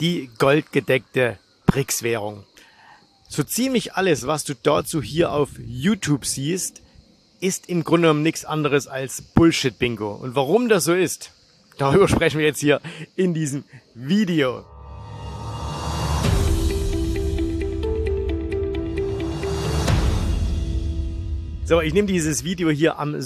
die goldgedeckte BRICS-Währung. So ziemlich alles, was du dazu hier auf YouTube siehst, ist im Grunde genommen nichts anderes als Bullshit-Bingo. Und warum das so ist, darüber sprechen wir jetzt hier in diesem Video. So, ich nehme dieses Video hier am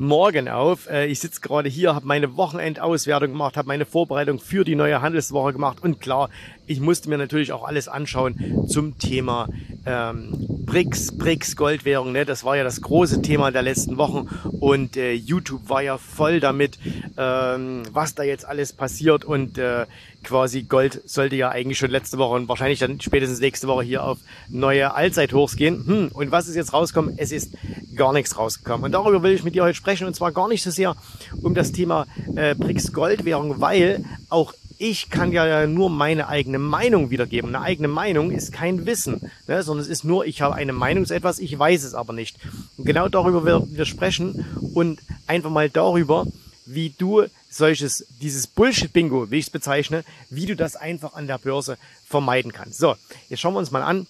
Sonntagmorgen auf. Äh, ich sitze gerade hier, habe meine Wochenendauswertung gemacht, habe meine Vorbereitung für die neue Handelswoche gemacht und klar, ich musste mir natürlich auch alles anschauen zum Thema ähm, BRICS, BRICS Goldwährung. Ne? Das war ja das große Thema der letzten Wochen und äh, YouTube war ja voll damit, ähm, was da jetzt alles passiert und äh, quasi Gold sollte ja eigentlich schon letzte Woche und wahrscheinlich dann spätestens nächste Woche hier auf neue Allzeithochs gehen. Hm, und was ist jetzt rausgekommen? Es ist gar nichts rausgekommen. Und darüber will ich mit dir heute sprechen und zwar gar nicht so sehr um das Thema äh, BRICS Goldwährung, weil auch ich kann ja nur meine eigene Meinung wiedergeben. Eine eigene Meinung ist kein Wissen, ne, sondern es ist nur, ich habe eine Meinung zu etwas, ich weiß es aber nicht. Und genau darüber werden wir sprechen und einfach mal darüber, wie du solches, dieses Bullshit-Bingo, wie ich es bezeichne, wie du das einfach an der Börse vermeiden kannst. So, jetzt schauen wir uns mal an,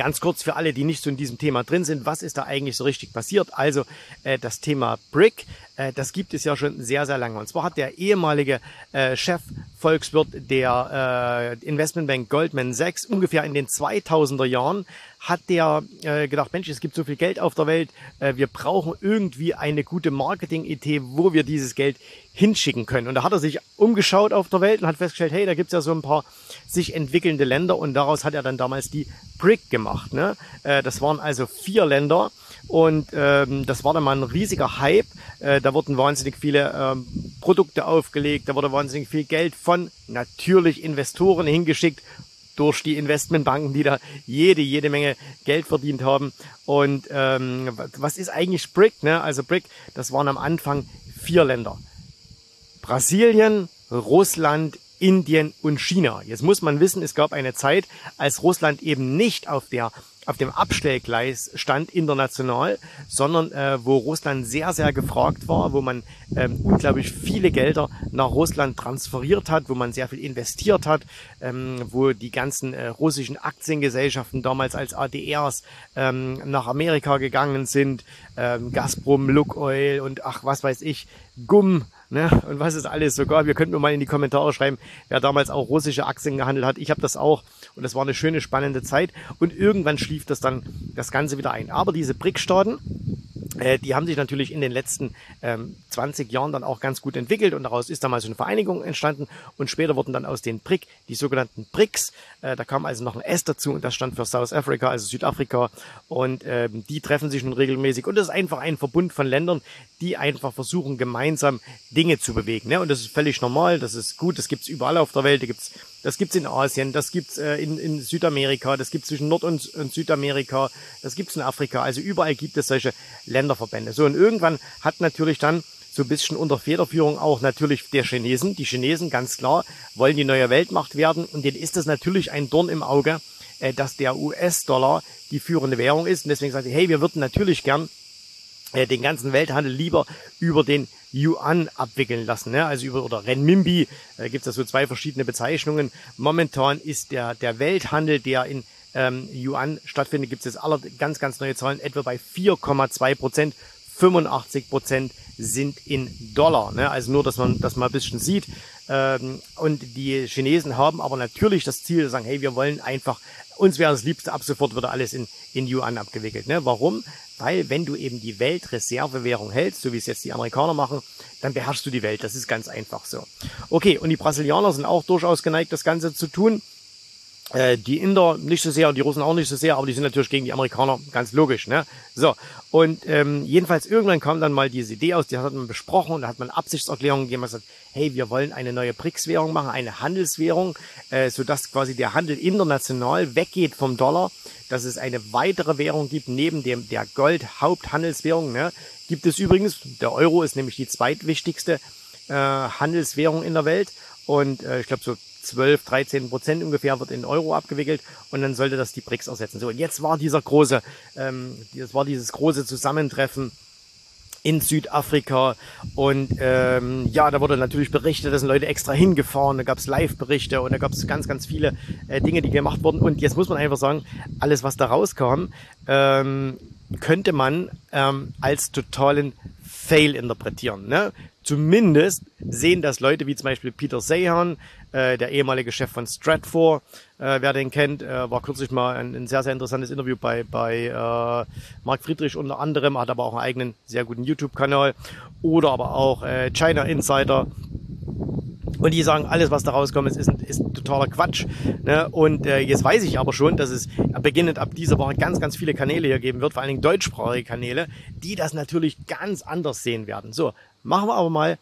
Ganz kurz für alle, die nicht so in diesem Thema drin sind, was ist da eigentlich so richtig passiert? Also äh, das Thema Brick, äh, das gibt es ja schon sehr, sehr lange. Und zwar hat der ehemalige äh, Chef Volkswirt der äh, Investmentbank Goldman Sachs ungefähr in den 2000er Jahren hat der äh, gedacht, Mensch, es gibt so viel Geld auf der Welt, äh, wir brauchen irgendwie eine gute Marketing-Idee, wo wir dieses Geld hinschicken können. Und da hat er sich umgeschaut auf der Welt und hat festgestellt, hey, da gibt's ja so ein paar sich entwickelnde Länder und daraus hat er dann damals die BRIC gemacht. Ne? Äh, das waren also vier Länder und ähm, das war dann mal ein riesiger Hype. Äh, da wurden wahnsinnig viele ähm, Produkte aufgelegt, da wurde wahnsinnig viel Geld von natürlich Investoren hingeschickt durch die Investmentbanken, die da jede, jede Menge Geld verdient haben. Und ähm, was ist eigentlich BRIC? Ne? Also BRIC, das waren am Anfang vier Länder. Brasilien, Russland, Indien und China. Jetzt muss man wissen, es gab eine Zeit, als Russland eben nicht auf der auf dem Abstellgleis stand international, sondern äh, wo Russland sehr, sehr gefragt war, wo man ähm, unglaublich viele Gelder nach Russland transferiert hat, wo man sehr viel investiert hat, ähm, wo die ganzen äh, russischen Aktiengesellschaften damals als ADRs ähm, nach Amerika gegangen sind, ähm, Gazprom, Lukoil und ach, was weiß ich, Gumm, ne, und was ist alles sogar. Wir könnten mal in die Kommentare schreiben, wer damals auch russische Aktien gehandelt hat. Ich habe das auch und es war eine schöne, spannende Zeit. Und irgendwann schlief das dann das Ganze wieder ein. Aber diese BRIC-Staaten, die haben sich natürlich in den letzten ähm, 20 Jahren dann auch ganz gut entwickelt und daraus ist damals eine Vereinigung entstanden und später wurden dann aus den BRIC die sogenannten BRICS. Äh, da kam also noch ein S dazu und das stand für South Africa, also Südafrika und ähm, die treffen sich nun regelmäßig und das ist einfach ein Verbund von Ländern, die einfach versuchen gemeinsam Dinge zu bewegen. Ne? Und das ist völlig normal, das ist gut, das gibt's überall auf der Welt, da gibt's das gibt's in Asien, das gibt's äh, in, in Südamerika, das gibt's zwischen Nord- und, und Südamerika, das gibt's in Afrika. Also überall gibt es solche Länderverbände. So, und irgendwann hat natürlich dann so ein bisschen unter Federführung auch natürlich der Chinesen. Die Chinesen, ganz klar, wollen die neue Weltmacht werden. Und denen ist das natürlich ein Dorn im Auge, äh, dass der US-Dollar die führende Währung ist. Und deswegen sagen sie, hey, wir würden natürlich gern den ganzen Welthandel lieber über den Yuan abwickeln lassen, ne? also über oder Renminbi, da gibt es ja so zwei verschiedene Bezeichnungen. Momentan ist der, der Welthandel, der in ähm, Yuan stattfindet, gibt es jetzt alle ganz, ganz neue Zahlen, etwa bei 4,2 Prozent. 85 Prozent sind in Dollar. Ne? Also nur, dass man das mal ein bisschen sieht. Ähm, und die Chinesen haben aber natürlich das Ziel, sagen, hey, wir wollen einfach, uns wäre das Liebste, ab sofort würde alles in, in Yuan abgewickelt. Ne? Warum? Weil wenn du eben die Weltreservewährung hältst, so wie es jetzt die Amerikaner machen, dann beherrschst du die Welt. Das ist ganz einfach so. Okay, und die Brasilianer sind auch durchaus geneigt, das Ganze zu tun. Äh, die Inder nicht so sehr und die Russen auch nicht so sehr, aber die sind natürlich gegen die Amerikaner, ganz logisch. Ne? So, und ähm, jedenfalls irgendwann kam dann mal diese Idee aus, die hat man besprochen und da hat man Absichtserklärungen gegeben, man sagt, hey, wir wollen eine neue BRICS-Währung machen, eine Handelswährung, äh, sodass quasi der Handel international weggeht vom Dollar, dass es eine weitere Währung gibt, neben dem der Gold-Haupthandelswährung. Ne? Gibt es übrigens, der Euro ist nämlich die zweitwichtigste äh, Handelswährung in der Welt und äh, ich glaube so 12, 13 Prozent ungefähr wird in Euro abgewickelt und dann sollte das die BRICS ersetzen. So, und jetzt war dieser große, ähm, das war dieses große Zusammentreffen in Südafrika. Und ähm, ja, da wurde natürlich berichtet, da sind Leute extra hingefahren, da gab es Live-Berichte und da gab es ganz, ganz viele äh, Dinge, die gemacht wurden. Und jetzt muss man einfach sagen, alles, was da rauskam, ähm, könnte man ähm, als totalen Fail interpretieren. Ne? Zumindest sehen das Leute wie zum Beispiel Peter Sahan, äh, der ehemalige Chef von Stratfor, äh, wer den kennt, äh, war kürzlich mal ein, ein, sehr, sehr interessantes Interview bei, bei äh, Mark Friedrich unter anderem, hat aber auch einen eigenen sehr guten YouTube-Kanal oder aber auch äh, China Insider. Und die sagen, alles, was da rauskommt, ist, ist, ist totaler Quatsch. Ne? Und äh, jetzt weiß ich aber schon, dass es beginnend ab dieser Woche ganz, ganz viele Kanäle hier geben wird, vor allen Dingen deutschsprachige Kanäle, die das natürlich ganz anders sehen werden. So, machen wir aber mal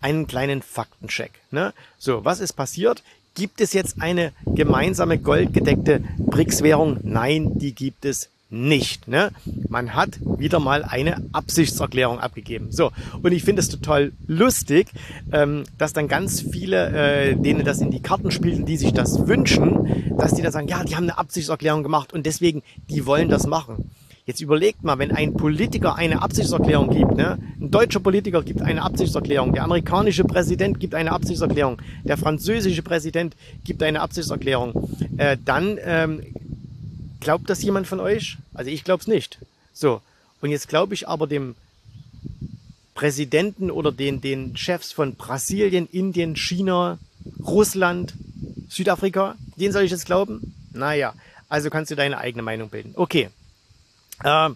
einen kleinen Faktencheck. Ne? So, was ist passiert? Gibt es jetzt eine gemeinsame goldgedeckte BRICS-Währung? Nein, die gibt es nicht. Ne? Man hat wieder mal eine Absichtserklärung abgegeben. So, und ich finde es total lustig, ähm, dass dann ganz viele, äh, denen das in die Karten spielen, die sich das wünschen, dass die dann sagen, ja, die haben eine Absichtserklärung gemacht und deswegen, die wollen das machen. Jetzt überlegt mal, wenn ein Politiker eine Absichtserklärung gibt, ne? ein deutscher Politiker gibt eine Absichtserklärung, der amerikanische Präsident gibt eine Absichtserklärung, der französische Präsident gibt eine Absichtserklärung, äh, dann ähm, glaubt das jemand von euch? Also ich glaube es nicht. So, und jetzt glaube ich aber dem Präsidenten oder den, den Chefs von Brasilien, Indien, China, Russland, Südafrika, den soll ich jetzt glauben? Naja, also kannst du deine eigene Meinung bilden. Okay, äh,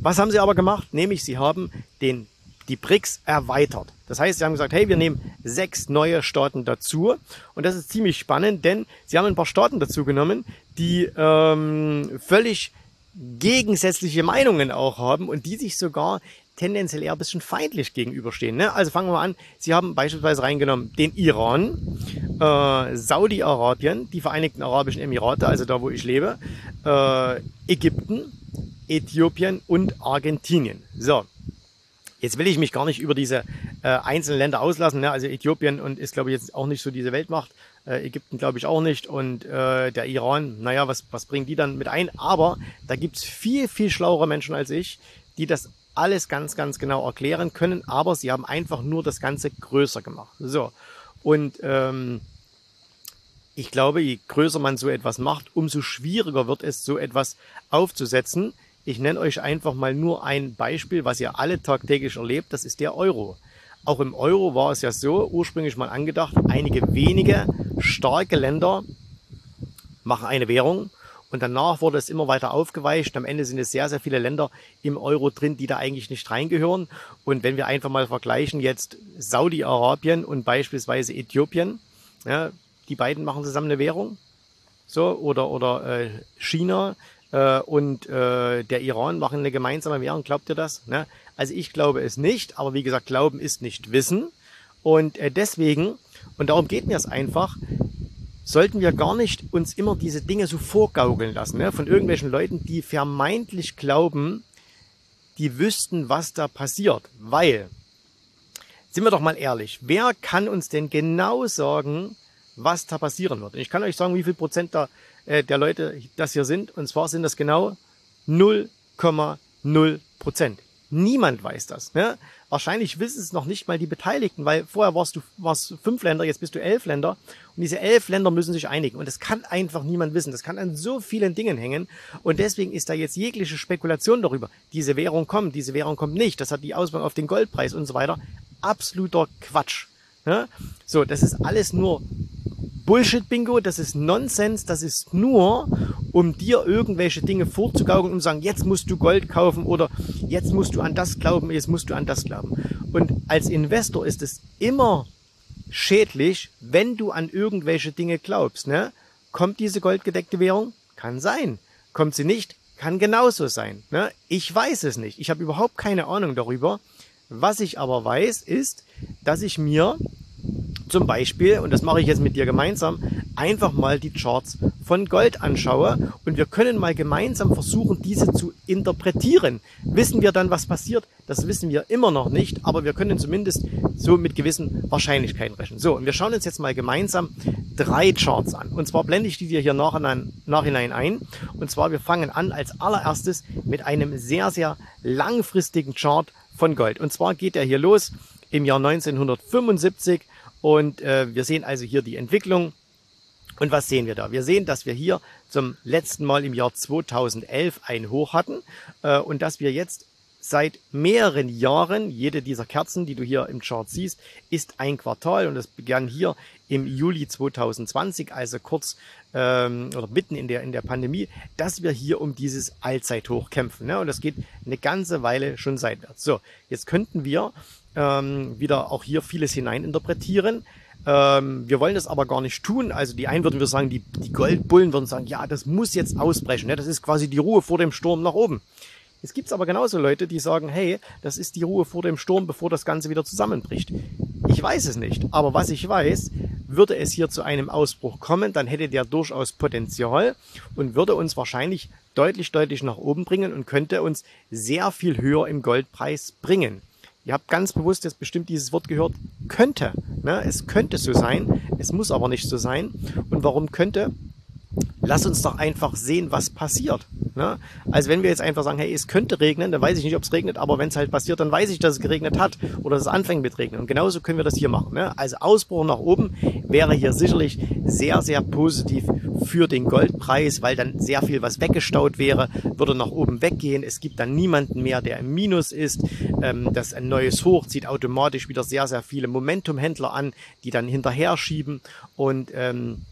was haben sie aber gemacht? Nämlich, sie haben den, die BRICS erweitert. Das heißt, sie haben gesagt, hey, wir nehmen sechs neue Staaten dazu. Und das ist ziemlich spannend, denn sie haben ein paar Staaten dazu genommen, die ähm, völlig gegensätzliche Meinungen auch haben und die sich sogar tendenziell eher ein bisschen feindlich gegenüberstehen. Ne? Also fangen wir an. Sie haben beispielsweise reingenommen den Iran, äh, Saudi-Arabien, die Vereinigten Arabischen Emirate, also da, wo ich lebe, äh, Ägypten, Äthiopien und Argentinien. So, jetzt will ich mich gar nicht über diese äh, einzelnen Länder auslassen. Ne? Also Äthiopien und ist, glaube ich, jetzt auch nicht so diese Weltmacht. Äh, Ägypten glaube ich auch nicht. Und äh, der Iran, naja, was, was bringen die dann mit ein? Aber da gibt's viel, viel schlauere Menschen als ich, die das alles ganz, ganz genau erklären können. Aber sie haben einfach nur das Ganze größer gemacht. So, und ähm, ich glaube, je größer man so etwas macht, umso schwieriger wird es, so etwas aufzusetzen. Ich nenne euch einfach mal nur ein Beispiel, was ihr alle tagtäglich erlebt, das ist der Euro. Auch im Euro war es ja so, ursprünglich mal angedacht, einige wenige starke Länder machen eine Währung und danach wurde es immer weiter aufgeweicht. Am Ende sind es sehr, sehr viele Länder im Euro drin, die da eigentlich nicht reingehören. Und wenn wir einfach mal vergleichen jetzt Saudi-Arabien und beispielsweise Äthiopien, ja, die beiden machen zusammen eine Währung, so oder oder äh, China äh, und äh, der Iran machen eine gemeinsame Währung. Glaubt ihr das? Ne? Also ich glaube es nicht, aber wie gesagt, Glauben ist nicht Wissen und äh, deswegen und darum geht mir es einfach. Sollten wir gar nicht uns immer diese Dinge so vorgaukeln lassen, ne? von irgendwelchen Leuten, die vermeintlich glauben, die wüssten, was da passiert. Weil, sind wir doch mal ehrlich, wer kann uns denn genau sagen, was da passieren wird. Und ich kann euch sagen, wie viel Prozent da, äh, der Leute das hier sind. Und zwar sind das genau 0,0 Prozent. Niemand weiß das. Ne? Wahrscheinlich wissen es noch nicht mal die Beteiligten, weil vorher warst du warst fünf Länder, jetzt bist du elf Länder und diese elf Länder müssen sich einigen und das kann einfach niemand wissen. Das kann an so vielen Dingen hängen und deswegen ist da jetzt jegliche Spekulation darüber. Diese Währung kommt, diese Währung kommt nicht. Das hat die Auswirkung auf den Goldpreis und so weiter. Absoluter Quatsch. Ne? So, das ist alles nur Bullshit-Bingo, das ist Nonsens, das ist nur, um dir irgendwelche Dinge vorzugaukeln und um sagen, jetzt musst du Gold kaufen oder jetzt musst du an das glauben, jetzt musst du an das glauben. Und als Investor ist es immer schädlich, wenn du an irgendwelche Dinge glaubst. Ne? Kommt diese goldgedeckte Währung? Kann sein. Kommt sie nicht? Kann genauso sein. Ne? Ich weiß es nicht. Ich habe überhaupt keine Ahnung darüber. Was ich aber weiß, ist, dass ich mir zum Beispiel, und das mache ich jetzt mit dir gemeinsam, einfach mal die Charts von Gold anschaue und wir können mal gemeinsam versuchen, diese zu interpretieren. Wissen wir dann, was passiert? Das wissen wir immer noch nicht, aber wir können zumindest so mit gewissen Wahrscheinlichkeiten rechnen. So, und wir schauen uns jetzt mal gemeinsam drei Charts an. Und zwar blende ich die dir hier nachhinein, ein. Und zwar, wir fangen an als allererstes mit einem sehr, sehr langfristigen Chart von Gold. Und zwar geht er hier los im Jahr 1975 und äh, wir sehen also hier die Entwicklung. Und was sehen wir da? Wir sehen, dass wir hier zum letzten Mal im Jahr 2011 ein Hoch hatten äh, und dass wir jetzt seit mehreren Jahren, jede dieser Kerzen, die du hier im Chart siehst, ist ein Quartal und das begann hier im Juli 2020, also kurz ähm, oder mitten in der, in der Pandemie, dass wir hier um dieses Allzeithoch kämpfen. Ne? Und das geht eine ganze Weile schon seitwärts. So, jetzt könnten wir ähm, wieder auch hier vieles hineininterpretieren. Ähm, wir wollen das aber gar nicht tun. Also die einen würden wir sagen, die, die Goldbullen würden sagen, ja, das muss jetzt ausbrechen. Ne? Das ist quasi die Ruhe vor dem Sturm nach oben. Es gibt aber genauso Leute, die sagen, hey, das ist die Ruhe vor dem Sturm, bevor das Ganze wieder zusammenbricht. Ich weiß es nicht, aber was ich weiß, würde es hier zu einem Ausbruch kommen, dann hätte der durchaus Potenzial und würde uns wahrscheinlich deutlich, deutlich nach oben bringen und könnte uns sehr viel höher im Goldpreis bringen. Ihr habt ganz bewusst jetzt bestimmt dieses Wort gehört, könnte. Ne? Es könnte so sein, es muss aber nicht so sein. Und warum könnte? Lass uns doch einfach sehen, was passiert. Ne? Also wenn wir jetzt einfach sagen, hey, es könnte regnen, dann weiß ich nicht, ob es regnet, aber wenn es halt passiert, dann weiß ich, dass es geregnet hat oder dass es anfängt mit Regnen. Und genauso können wir das hier machen. Ne? Also Ausbruch nach oben wäre hier sicherlich sehr, sehr positiv für den Goldpreis, weil dann sehr viel, was weggestaut wäre, würde nach oben weggehen. Es gibt dann niemanden mehr, der im Minus ist. Ähm, das ein neues Hoch zieht automatisch wieder sehr, sehr viele Momentumhändler an, die dann hinterher schieben und ähm,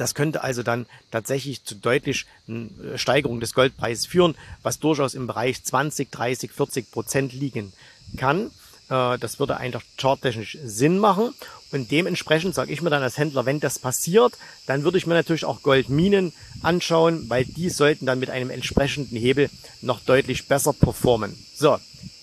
das könnte also dann tatsächlich zu deutlich äh, Steigerung des Goldpreises führen, was durchaus im Bereich 20, 30, 40 Prozent liegen kann. Äh, das würde einfach charttechnisch Sinn machen. Und dementsprechend sage ich mir dann als Händler, wenn das passiert, dann würde ich mir natürlich auch Goldminen anschauen, weil die sollten dann mit einem entsprechenden Hebel noch deutlich besser performen. So,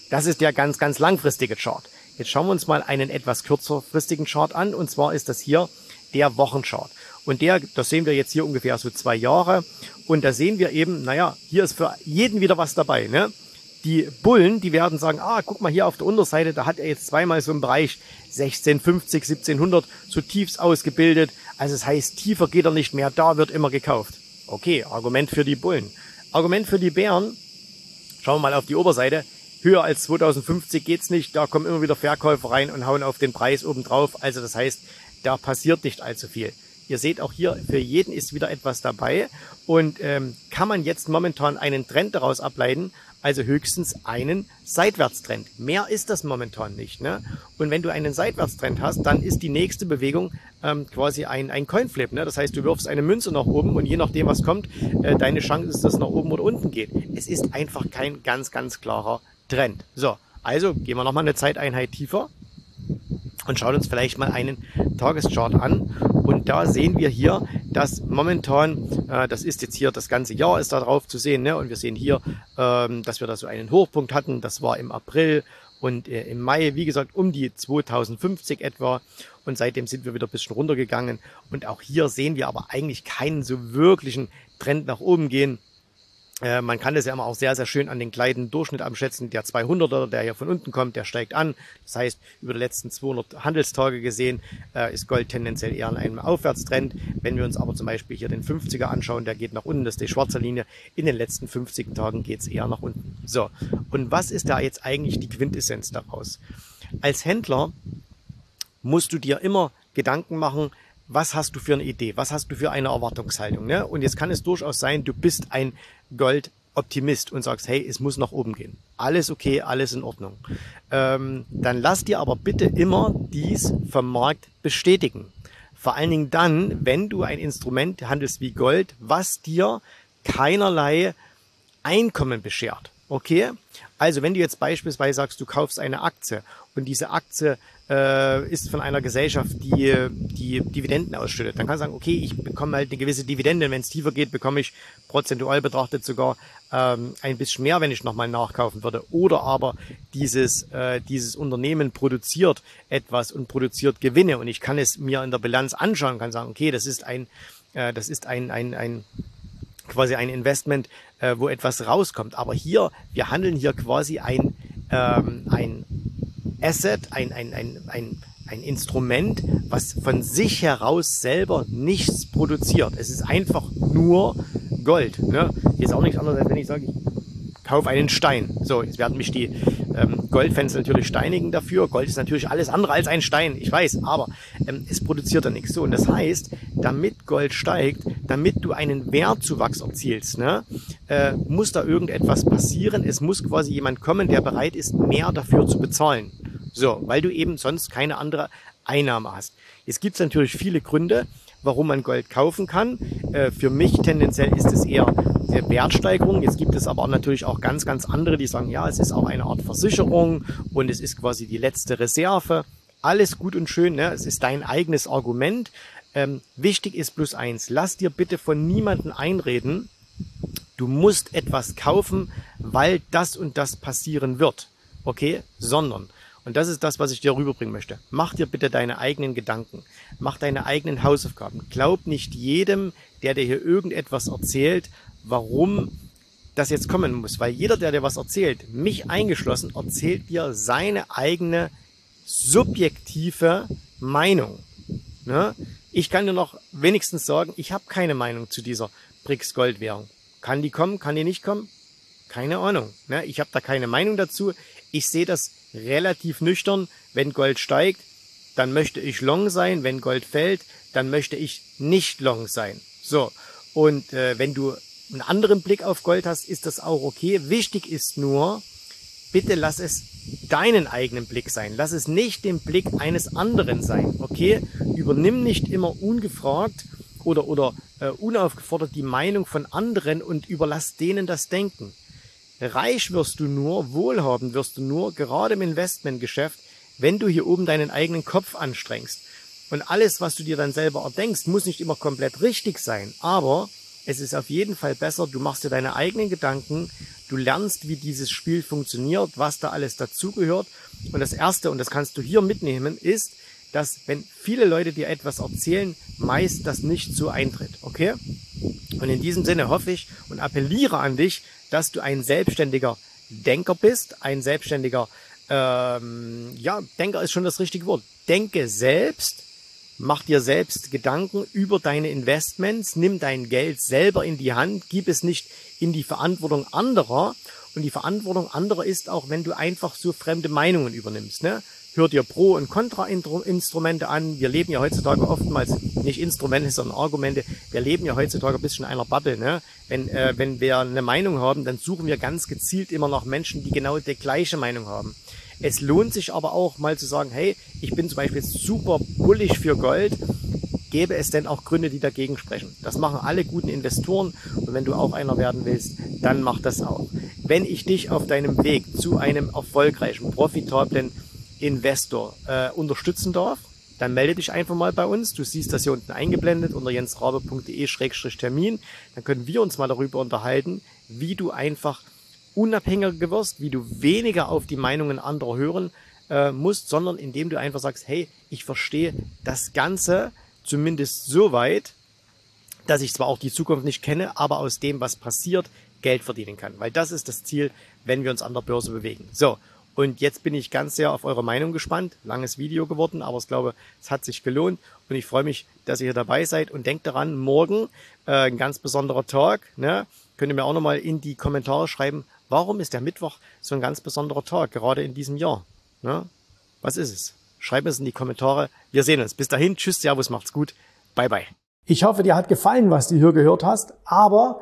das ist der ganz, ganz langfristige Chart. Jetzt schauen wir uns mal einen etwas kürzerfristigen Chart an. Und zwar ist das hier der Wochenchart. Und der, das sehen wir jetzt hier ungefähr so zwei Jahre. Und da sehen wir eben, naja, hier ist für jeden wieder was dabei. Ne? Die Bullen, die werden sagen, ah, guck mal hier auf der Unterseite, da hat er jetzt zweimal so im Bereich 1650, 1700 so tiefs ausgebildet. Also das heißt, tiefer geht er nicht mehr, da wird immer gekauft. Okay, Argument für die Bullen. Argument für die Bären, schauen wir mal auf die Oberseite, höher als 2050 geht's nicht, da kommen immer wieder Verkäufer rein und hauen auf den Preis oben drauf. Also das heißt, da passiert nicht allzu viel. Ihr seht auch hier, für jeden ist wieder etwas dabei. Und ähm, kann man jetzt momentan einen Trend daraus ableiten, also höchstens einen Seitwärtstrend. Mehr ist das momentan nicht. Ne? Und wenn du einen Seitwärtstrend hast, dann ist die nächste Bewegung ähm, quasi ein, ein Coinflip. Ne? Das heißt, du wirfst eine Münze nach oben und je nachdem, was kommt, äh, deine Chance ist, dass es nach oben oder unten geht. Es ist einfach kein ganz, ganz klarer Trend. So, also gehen wir nochmal eine Zeiteinheit tiefer und schauen uns vielleicht mal einen Tageschart an. Und da sehen wir hier, dass momentan, äh, das ist jetzt hier das ganze Jahr ist da drauf zu sehen, ne? und wir sehen hier, ähm, dass wir da so einen Hochpunkt hatten, das war im April und äh, im Mai, wie gesagt, um die 2050 etwa. Und seitdem sind wir wieder ein bisschen runtergegangen. Und auch hier sehen wir aber eigentlich keinen so wirklichen Trend nach oben gehen. Äh, man kann das ja immer auch sehr, sehr schön an den kleinen Durchschnitt abschätzen. Der 200er, der hier von unten kommt, der steigt an. Das heißt, über die letzten 200 Handelstage gesehen äh, ist Gold tendenziell eher in einem Aufwärtstrend. Wenn wir uns aber zum Beispiel hier den 50er anschauen, der geht nach unten, das ist die schwarze Linie. In den letzten 50 Tagen geht es eher nach unten. So, und was ist da jetzt eigentlich die Quintessenz daraus? Als Händler musst du dir immer Gedanken machen, was hast du für eine Idee, was hast du für eine Erwartungshaltung. Ne? Und jetzt kann es durchaus sein, du bist ein Gold-Optimist und sagst, hey, es muss nach oben gehen. Alles okay, alles in Ordnung. Ähm, dann lass dir aber bitte immer dies vom Markt bestätigen. Vor allen Dingen dann, wenn du ein Instrument handelst wie Gold, was dir keinerlei Einkommen beschert. Okay? Also wenn du jetzt beispielsweise sagst, du kaufst eine Aktie und diese Aktie äh, ist von einer Gesellschaft, die, die Dividenden ausschüttet, dann kann du sagen, okay, ich bekomme halt eine gewisse Dividende, wenn es tiefer geht, bekomme ich prozentual betrachtet sogar ähm, ein bisschen mehr, wenn ich nochmal nachkaufen würde. Oder aber dieses, äh, dieses Unternehmen produziert etwas und produziert Gewinne und ich kann es mir in der Bilanz anschauen, kann sagen, okay, das ist ein, äh, das ist ein, ein, ein quasi ein Investment, äh, wo etwas rauskommt. Aber hier, wir handeln hier quasi ein, ähm, ein Asset, ein, ein, ein, ein, ein Instrument, was von sich heraus selber nichts produziert. Es ist einfach nur Gold. Ne? Hier ist auch nichts anderes, als wenn ich sage, ich kaufe einen Stein. So, jetzt werden mich die ähm, Goldfans natürlich steinigen dafür. Gold ist natürlich alles andere als ein Stein, ich weiß, aber ähm, es produziert da nichts. So, und das heißt, damit Gold steigt, damit du einen Wertzuwachs erzielst, ne, äh, muss da irgendetwas passieren. Es muss quasi jemand kommen, der bereit ist, mehr dafür zu bezahlen. So, weil du eben sonst keine andere Einnahme hast. Es gibt natürlich viele Gründe, warum man Gold kaufen kann. Äh, für mich tendenziell ist es eher Wertsteigerung. Jetzt gibt es aber natürlich auch ganz, ganz andere, die sagen, ja, es ist auch eine Art Versicherung und es ist quasi die letzte Reserve. Alles gut und schön, ne? es ist dein eigenes Argument. Ähm, wichtig ist plus eins, lass dir bitte von niemandem einreden, du musst etwas kaufen, weil das und das passieren wird. Okay? Sondern und das ist das, was ich dir rüberbringen möchte. Mach dir bitte deine eigenen Gedanken. Mach deine eigenen Hausaufgaben. Glaub nicht jedem, der dir hier irgendetwas erzählt, warum das jetzt kommen muss. Weil jeder, der dir was erzählt, mich eingeschlossen, erzählt dir seine eigene subjektive Meinung. Ne? Ich kann dir noch wenigstens sagen, ich habe keine Meinung zu dieser BRICS Goldwährung. Kann die kommen, kann die nicht kommen? Keine Ahnung. Ne? Ich habe da keine Meinung dazu. Ich sehe das relativ nüchtern. Wenn Gold steigt, dann möchte ich long sein. Wenn Gold fällt, dann möchte ich nicht long sein. So. Und äh, wenn du einen anderen Blick auf Gold hast, ist das auch okay. Wichtig ist nur, bitte lass es deinen eigenen Blick sein. Lass es nicht den Blick eines anderen sein. Okay? Übernimm nicht immer ungefragt oder, oder äh, unaufgefordert die Meinung von anderen und überlass denen das Denken. Reich wirst du nur, wohlhabend wirst du nur, gerade im Investmentgeschäft, wenn du hier oben deinen eigenen Kopf anstrengst. Und alles, was du dir dann selber erdenkst, muss nicht immer komplett richtig sein. Aber es ist auf jeden Fall besser, du machst dir deine eigenen Gedanken, du lernst, wie dieses Spiel funktioniert, was da alles dazugehört. Und das Erste, und das kannst du hier mitnehmen, ist, dass wenn viele Leute dir etwas erzählen, meist das nicht so eintritt. Okay? Und in diesem Sinne hoffe ich und appelliere an dich, dass du ein selbstständiger Denker bist, ein selbstständiger, ähm, ja, Denker ist schon das richtige Wort. Denke selbst, mach dir selbst Gedanken über deine Investments, nimm dein Geld selber in die Hand, gib es nicht in die Verantwortung anderer. Und die Verantwortung anderer ist auch, wenn du einfach so fremde Meinungen übernimmst. Ne? Hör dir Pro- und Kontra-Instrumente an. Wir leben ja heutzutage oftmals nicht Instrumente, sondern Argumente. Wir leben ja heutzutage ein bisschen in einer Bubble. Ne? Wenn, äh, wenn wir eine Meinung haben, dann suchen wir ganz gezielt immer nach Menschen, die genau die gleiche Meinung haben. Es lohnt sich aber auch mal zu sagen, hey, ich bin zum Beispiel super bullig für Gold. Gäbe es denn auch Gründe, die dagegen sprechen? Das machen alle guten Investoren. Und wenn du auch einer werden willst, dann mach das auch. Wenn ich dich auf deinem Weg zu einem erfolgreichen, profitablen Investor äh, unterstützen darf, dann melde dich einfach mal bei uns. Du siehst das hier unten eingeblendet unter jensrabe.de-termin. Dann können wir uns mal darüber unterhalten, wie du einfach unabhängiger wirst, wie du weniger auf die Meinungen anderer hören äh, musst, sondern indem du einfach sagst, hey, ich verstehe das Ganze zumindest so weit, dass ich zwar auch die Zukunft nicht kenne, aber aus dem, was passiert, Geld verdienen kann. Weil das ist das Ziel, wenn wir uns an der Börse bewegen. So, und jetzt bin ich ganz sehr auf eure Meinung gespannt. Langes Video geworden, aber ich glaube, es hat sich gelohnt. Und ich freue mich, dass ihr hier dabei seid. Und denkt daran, morgen äh, ein ganz besonderer Tag. Ne? Könnt ihr mir auch nochmal in die Kommentare schreiben, warum ist der Mittwoch so ein ganz besonderer Tag, gerade in diesem Jahr? Ne? Was ist es? Schreibt es in die Kommentare. Wir sehen uns. Bis dahin. Tschüss, Servus, macht's gut. Bye, bye. Ich hoffe, dir hat gefallen, was du hier gehört hast. Aber